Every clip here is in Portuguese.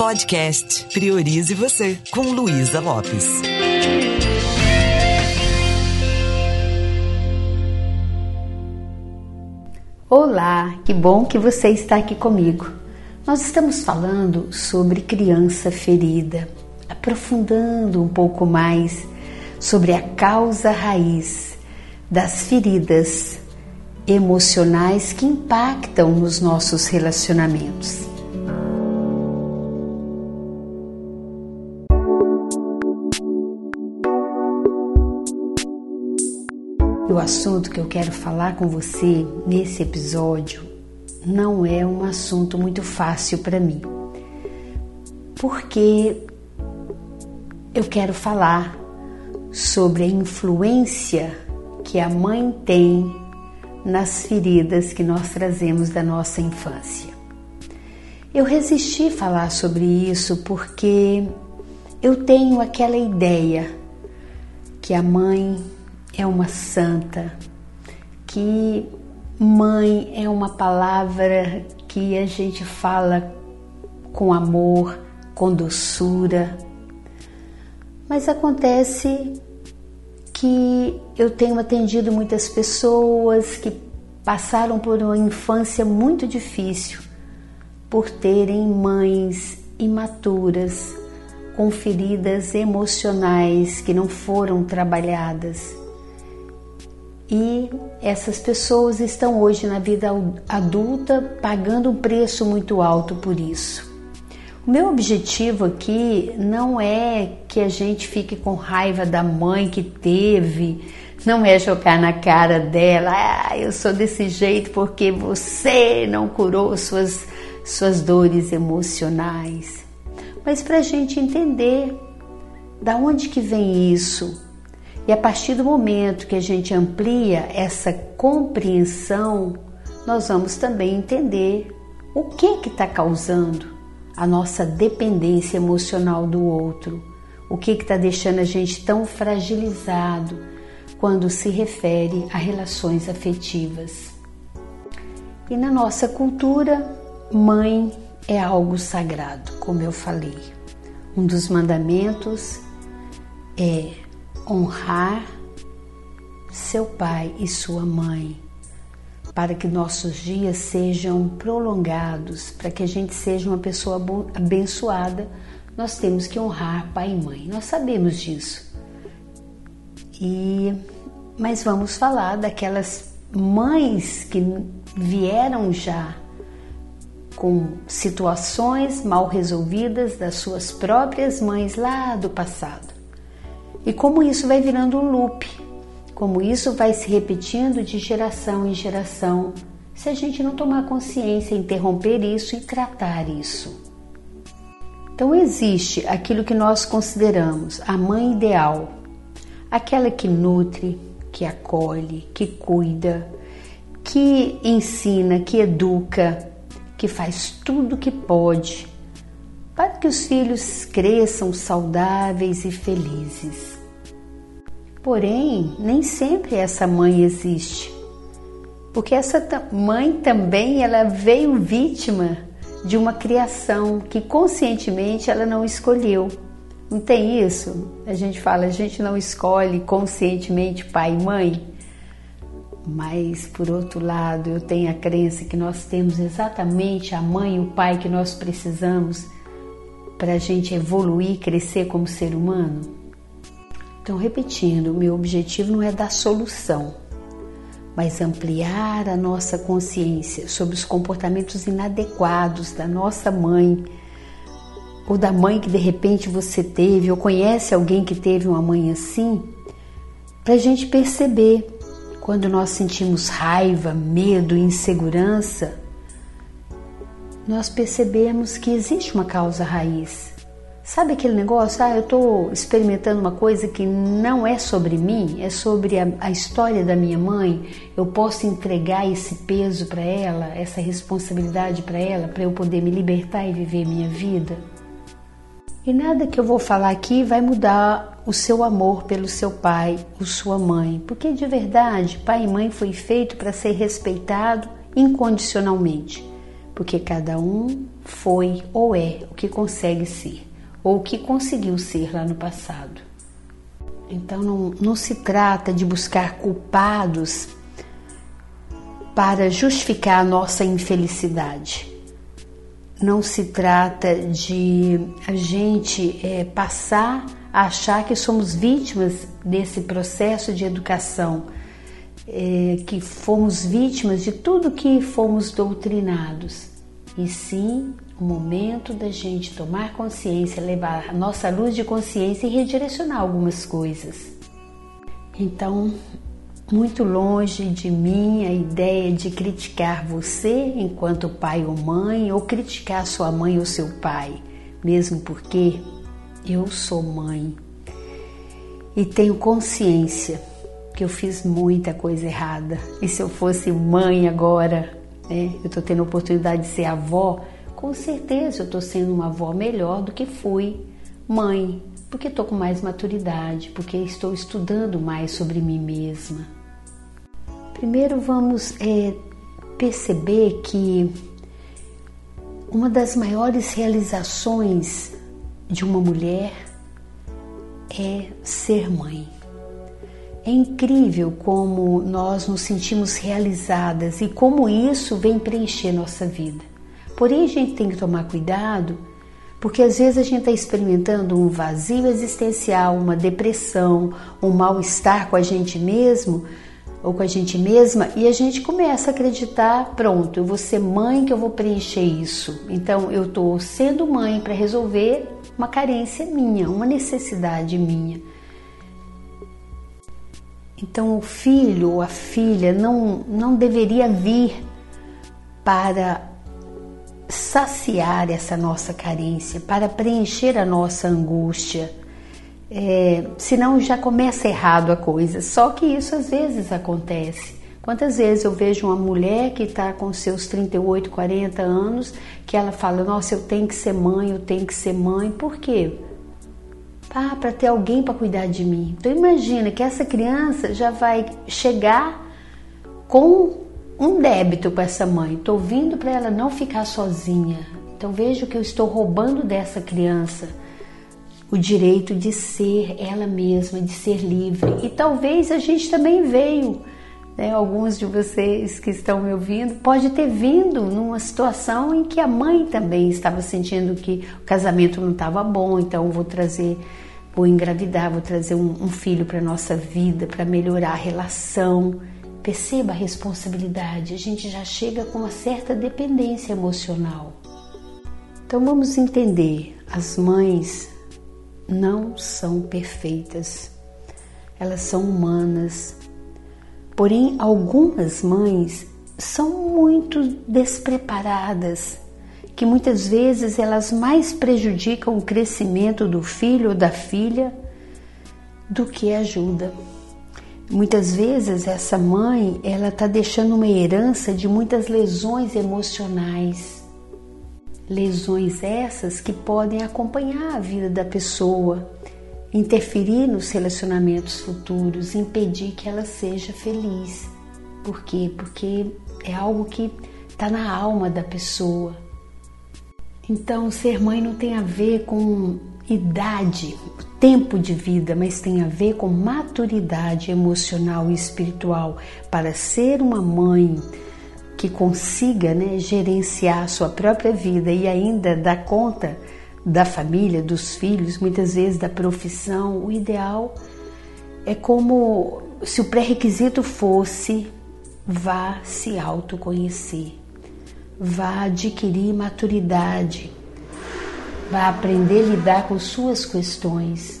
Podcast Priorize Você, com Luísa Lopes. Olá, que bom que você está aqui comigo. Nós estamos falando sobre criança ferida, aprofundando um pouco mais sobre a causa raiz das feridas emocionais que impactam nos nossos relacionamentos. O assunto que eu quero falar com você nesse episódio não é um assunto muito fácil para mim, porque eu quero falar sobre a influência que a mãe tem nas feridas que nós trazemos da nossa infância. Eu resisti falar sobre isso porque eu tenho aquela ideia que a mãe é uma santa, que mãe é uma palavra que a gente fala com amor, com doçura. Mas acontece que eu tenho atendido muitas pessoas que passaram por uma infância muito difícil por terem mães imaturas, com feridas emocionais que não foram trabalhadas. E essas pessoas estão hoje na vida adulta pagando um preço muito alto por isso. O meu objetivo aqui não é que a gente fique com raiva da mãe que teve, não é jogar na cara dela, ah, eu sou desse jeito porque você não curou suas, suas dores emocionais. Mas para a gente entender da onde que vem isso, e a partir do momento que a gente amplia essa compreensão, nós vamos também entender o que que está causando a nossa dependência emocional do outro, o que está deixando a gente tão fragilizado quando se refere a relações afetivas. E na nossa cultura, mãe é algo sagrado, como eu falei. Um dos mandamentos é honrar seu pai e sua mãe, para que nossos dias sejam prolongados, para que a gente seja uma pessoa abençoada, nós temos que honrar pai e mãe. Nós sabemos disso. E mas vamos falar daquelas mães que vieram já com situações mal resolvidas das suas próprias mães lá do passado. E como isso vai virando um loop, como isso vai se repetindo de geração em geração, se a gente não tomar consciência, interromper isso e tratar isso. Então existe aquilo que nós consideramos a mãe ideal, aquela que nutre, que acolhe, que cuida, que ensina, que educa, que faz tudo o que pode para que os filhos cresçam saudáveis e felizes. Porém, nem sempre essa mãe existe, porque essa mãe também ela veio vítima de uma criação que conscientemente ela não escolheu. Não tem isso? A gente fala, a gente não escolhe conscientemente pai e mãe. Mas, por outro lado, eu tenho a crença que nós temos exatamente a mãe e o pai que nós precisamos para a gente evoluir, crescer como ser humano? Então, repetindo, meu objetivo não é dar solução, mas ampliar a nossa consciência sobre os comportamentos inadequados da nossa mãe ou da mãe que de repente você teve ou conhece alguém que teve uma mãe assim, para a gente perceber quando nós sentimos raiva, medo, insegurança, nós percebemos que existe uma causa raiz. Sabe aquele negócio? Ah, eu estou experimentando uma coisa que não é sobre mim, é sobre a, a história da minha mãe. Eu posso entregar esse peso para ela, essa responsabilidade para ela, para eu poder me libertar e viver minha vida. E nada que eu vou falar aqui vai mudar o seu amor pelo seu pai ou sua mãe, porque de verdade, pai e mãe foi feito para ser respeitado incondicionalmente porque cada um foi ou é o que consegue ser, ou o que conseguiu ser lá no passado. Então não, não se trata de buscar culpados para justificar a nossa infelicidade. Não se trata de a gente é, passar a achar que somos vítimas desse processo de educação, é, que fomos vítimas de tudo que fomos doutrinados, e sim o momento da gente tomar consciência, levar a nossa luz de consciência e redirecionar algumas coisas. Então, muito longe de mim a ideia de criticar você enquanto pai ou mãe, ou criticar sua mãe ou seu pai, mesmo porque eu sou mãe e tenho consciência que eu fiz muita coisa errada. E se eu fosse mãe agora, né, eu estou tendo a oportunidade de ser avó, com certeza eu estou sendo uma avó melhor do que fui mãe, porque estou com mais maturidade, porque estou estudando mais sobre mim mesma. Primeiro vamos é, perceber que uma das maiores realizações de uma mulher é ser mãe. É incrível como nós nos sentimos realizadas e como isso vem preencher nossa vida. Porém, a gente tem que tomar cuidado, porque às vezes a gente está experimentando um vazio existencial, uma depressão, um mal-estar com a gente mesmo ou com a gente mesma e a gente começa a acreditar: pronto, eu vou ser mãe que eu vou preencher isso. Então, eu estou sendo mãe para resolver uma carência minha, uma necessidade minha. Então, o filho ou a filha não, não deveria vir para saciar essa nossa carência, para preencher a nossa angústia. É, senão já começa errado a coisa. Só que isso às vezes acontece. Quantas vezes eu vejo uma mulher que está com seus 38, 40 anos, que ela fala: Nossa, eu tenho que ser mãe, eu tenho que ser mãe. Por quê? Ah, para ter alguém para cuidar de mim. Então imagina que essa criança já vai chegar com um débito com essa mãe. Estou vindo para ela não ficar sozinha. Então vejo que eu estou roubando dessa criança o direito de ser ela mesma, de ser livre. E talvez a gente também veio, né, alguns de vocês que estão me ouvindo, pode ter vindo numa situação em que a mãe também estava sentindo que o casamento não estava bom, então vou trazer, vou engravidar, vou trazer um, um filho para nossa vida, para melhorar a relação. Perceba a responsabilidade, a gente já chega com uma certa dependência emocional. Então vamos entender: as mães não são perfeitas, elas são humanas. Porém, algumas mães são muito despreparadas, que muitas vezes elas mais prejudicam o crescimento do filho ou da filha do que ajuda. Muitas vezes essa mãe, ela está deixando uma herança de muitas lesões emocionais. Lesões essas que podem acompanhar a vida da pessoa, interferir nos relacionamentos futuros, impedir que ela seja feliz. Por quê? Porque é algo que está na alma da pessoa. Então, ser mãe não tem a ver com idade, tempo de vida, mas tem a ver com maturidade emocional e espiritual para ser uma mãe que consiga né, gerenciar a sua própria vida e ainda dar conta da família, dos filhos, muitas vezes da profissão. O ideal é como se o pré-requisito fosse vá se autoconhecer, vá adquirir maturidade vai aprender a lidar com suas questões.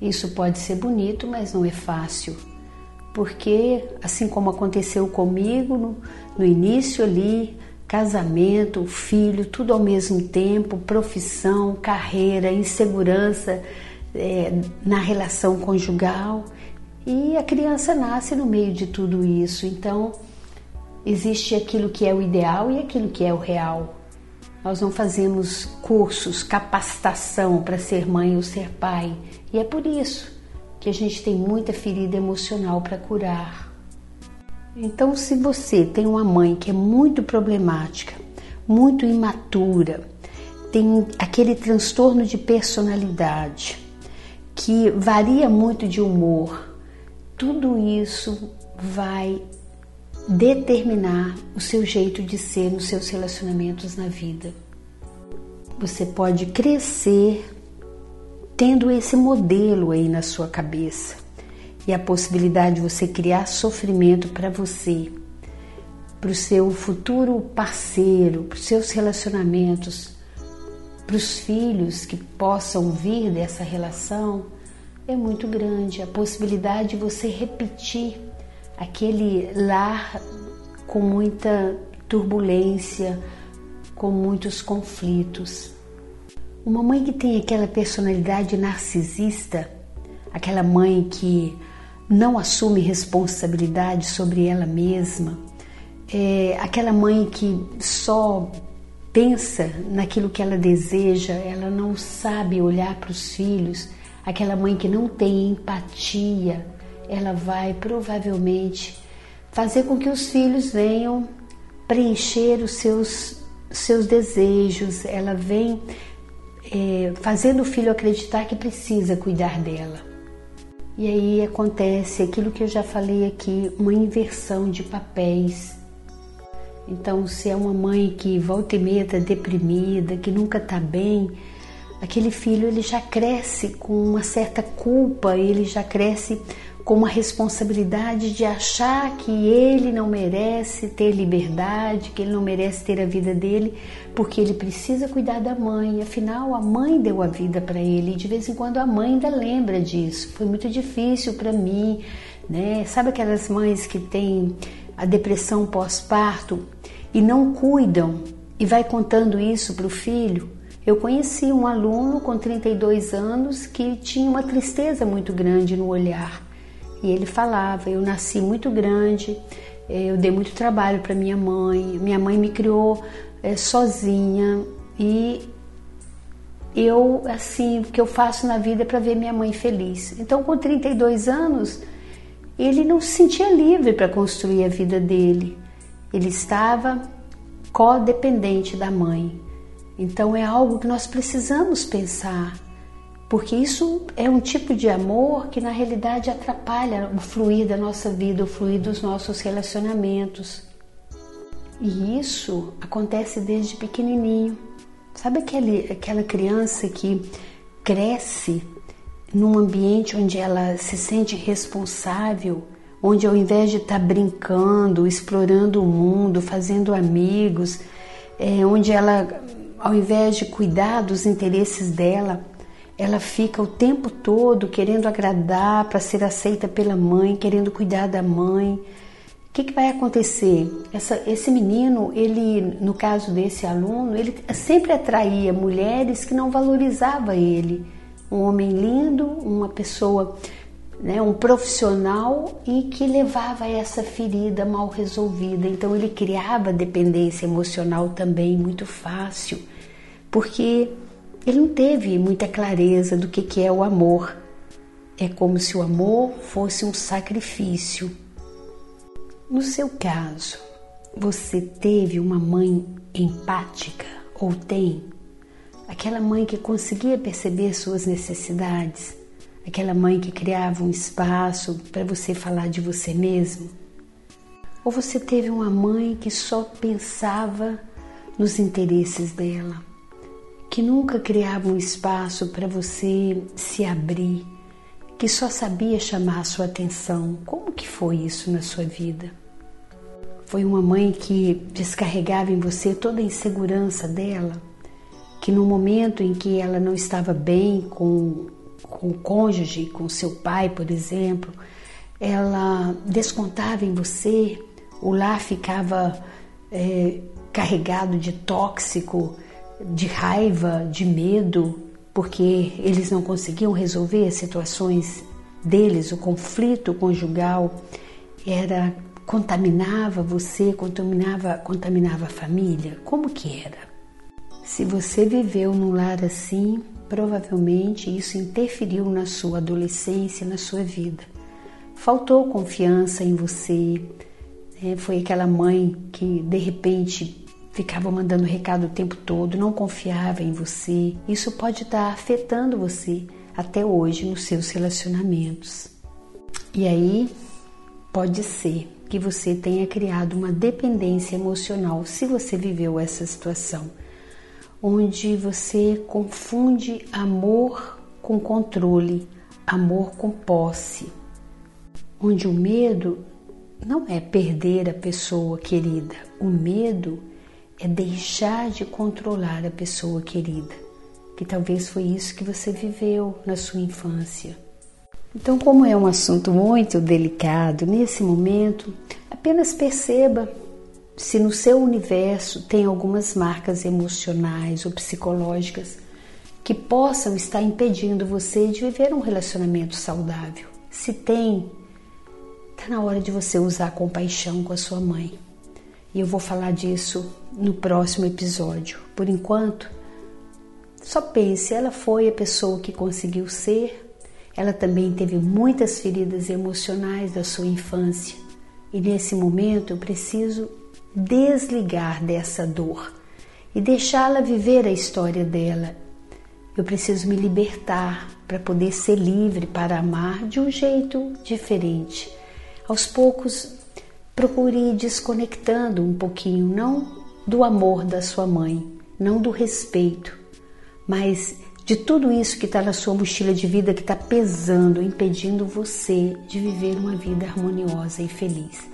Isso pode ser bonito, mas não é fácil, porque assim como aconteceu comigo no, no início ali, casamento, filho, tudo ao mesmo tempo, profissão, carreira, insegurança é, na relação conjugal e a criança nasce no meio de tudo isso. Então existe aquilo que é o ideal e aquilo que é o real. Nós não fazemos cursos, capacitação para ser mãe ou ser pai. E é por isso que a gente tem muita ferida emocional para curar. Então, se você tem uma mãe que é muito problemática, muito imatura, tem aquele transtorno de personalidade que varia muito de humor. Tudo isso vai determinar o seu jeito de ser nos seus relacionamentos na vida. Você pode crescer tendo esse modelo aí na sua cabeça e a possibilidade de você criar sofrimento para você, para o seu futuro parceiro, para os seus relacionamentos, para os filhos que possam vir dessa relação, é muito grande. A possibilidade de você repetir aquele lar com muita turbulência, com muitos conflitos. Uma mãe que tem aquela personalidade narcisista, aquela mãe que não assume responsabilidade sobre ela mesma, é aquela mãe que só pensa naquilo que ela deseja, ela não sabe olhar para os filhos, aquela mãe que não tem empatia, ela vai provavelmente fazer com que os filhos venham preencher os seus, seus desejos, ela vem é, fazendo o filho acreditar que precisa cuidar dela. E aí acontece aquilo que eu já falei aqui, uma inversão de papéis. Então, se é uma mãe que volta e meia está deprimida, que nunca está bem, aquele filho ele já cresce com uma certa culpa, ele já cresce com uma responsabilidade de achar que ele não merece ter liberdade, que ele não merece ter a vida dele, porque ele precisa cuidar da mãe. Afinal, a mãe deu a vida para ele e de vez em quando a mãe ainda lembra disso. Foi muito difícil para mim, né? Sabe aquelas mães que têm a depressão pós-parto e não cuidam e vai contando isso para o filho? Eu conheci um aluno com 32 anos que tinha uma tristeza muito grande no olhar e ele falava: Eu nasci muito grande, eh, eu dei muito trabalho para minha mãe, minha mãe me criou é, sozinha e eu, assim, o que eu faço na vida é para ver minha mãe feliz. Então, com 32 anos, ele não se sentia livre para construir a vida dele. Ele estava codependente da mãe. Então, é algo que nós precisamos pensar porque isso é um tipo de amor que na realidade atrapalha o fluir da nossa vida, o fluir dos nossos relacionamentos. E isso acontece desde pequenininho. Sabe aquele, aquela criança que cresce num ambiente onde ela se sente responsável, onde ao invés de estar tá brincando, explorando o mundo, fazendo amigos, é, onde ela, ao invés de cuidar dos interesses dela, ela fica o tempo todo querendo agradar para ser aceita pela mãe, querendo cuidar da mãe. O que, que vai acontecer? Essa, esse menino, ele, no caso desse aluno, ele sempre atraía mulheres que não valorizavam ele. Um homem lindo, uma pessoa, né, um profissional e que levava essa ferida mal resolvida. Então ele criava dependência emocional também muito fácil, porque ele não teve muita clareza do que, que é o amor. É como se o amor fosse um sacrifício. No seu caso, você teve uma mãe empática ou tem? Aquela mãe que conseguia perceber suas necessidades? Aquela mãe que criava um espaço para você falar de você mesmo? Ou você teve uma mãe que só pensava nos interesses dela? Que nunca criava um espaço para você se abrir, que só sabia chamar a sua atenção. Como que foi isso na sua vida? Foi uma mãe que descarregava em você toda a insegurança dela, que no momento em que ela não estava bem com, com o cônjuge, com seu pai, por exemplo, ela descontava em você, o lar ficava é, carregado de tóxico, de raiva, de medo, porque eles não conseguiam resolver as situações deles, o conflito conjugal era contaminava você, contaminava, contaminava a família. Como que era? Se você viveu num lar assim, provavelmente isso interferiu na sua adolescência, na sua vida. Faltou confiança em você. Né? Foi aquela mãe que de repente ficava mandando recado o tempo todo, não confiava em você. Isso pode estar afetando você até hoje nos seus relacionamentos. E aí pode ser que você tenha criado uma dependência emocional se você viveu essa situação, onde você confunde amor com controle, amor com posse, onde o medo não é perder a pessoa querida, o medo é deixar de controlar a pessoa querida, que talvez foi isso que você viveu na sua infância. Então, como é um assunto muito delicado, nesse momento, apenas perceba se no seu universo tem algumas marcas emocionais ou psicológicas que possam estar impedindo você de viver um relacionamento saudável. Se tem, está na hora de você usar compaixão com a sua mãe. E eu vou falar disso no próximo episódio. Por enquanto, só pense, ela foi a pessoa que conseguiu ser ela também teve muitas feridas emocionais da sua infância e nesse momento eu preciso desligar dessa dor e deixá-la viver a história dela. Eu preciso me libertar para poder ser livre para amar de um jeito diferente. Aos poucos, procure ir desconectando um pouquinho, não do amor da sua mãe, não do respeito, mas de tudo isso que está na sua mochila de vida que está pesando, impedindo você de viver uma vida harmoniosa e feliz.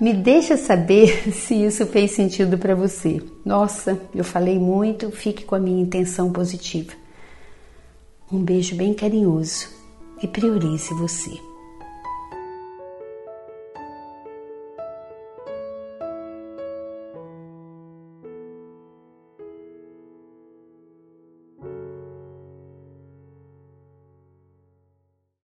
Me deixa saber se isso fez sentido para você. Nossa, eu falei muito, fique com a minha intenção positiva. Um beijo bem carinhoso e priorize você.